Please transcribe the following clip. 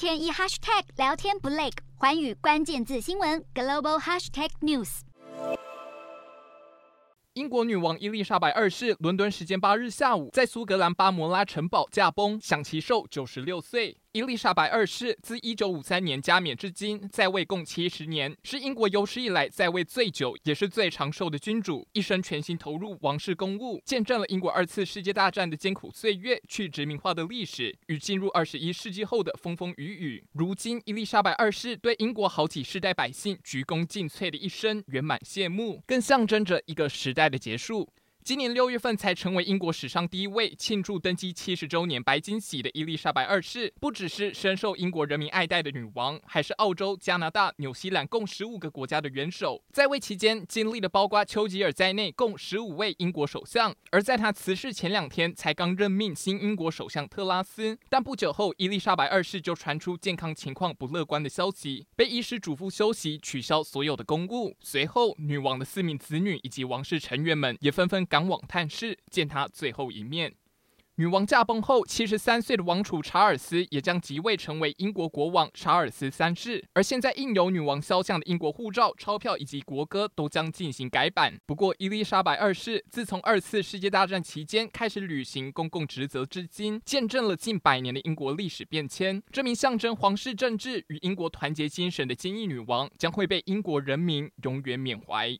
天一 hashtag 聊天不累，环宇关键字新闻 global hashtag news。英国女王伊丽莎白二世，伦敦时间八日下午在苏格兰巴摩拉城堡驾崩，享其寿九十六岁。伊丽莎白二世自一九五三年加冕至今，在位共七十年，是英国有史以来在位最久，也是最长寿的君主。一生全心投入王室公务，见证了英国二次世界大战的艰苦岁月、去殖民化的历史与进入二十一世纪后的风风雨雨。如今，伊丽莎白二世对英国好几世代百姓鞠躬尽瘁的一生圆满谢幕，更象征着一个时代的结束。今年六月份才成为英国史上第一位庆祝登基七十周年白金禧的伊丽莎白二世，不只是深受英国人民爱戴的女王，还是澳洲、加拿大、纽西兰共十五个国家的元首。在位期间，经历了包括丘吉尔在内共十五位英国首相。而在他辞世前两天，才刚任命新英国首相特拉斯，但不久后，伊丽莎白二世就传出健康情况不乐观的消息，被医师嘱咐休息，取消所有的公务。随后，女王的四名子女以及王室成员们也纷纷赶往探视，见她最后一面。女王驾崩后，七十三岁的王储查尔斯也将即位成为英国国王查尔斯三世。而现在印有女王肖像的英国护照、钞票以及国歌都将进行改版。不过，伊丽莎白二世自从二次世界大战期间开始履行公共职责至今，见证了近百年的英国历史变迁。这名象征皇室政治与英国团结精神的坚毅女王，将会被英国人民永远缅怀。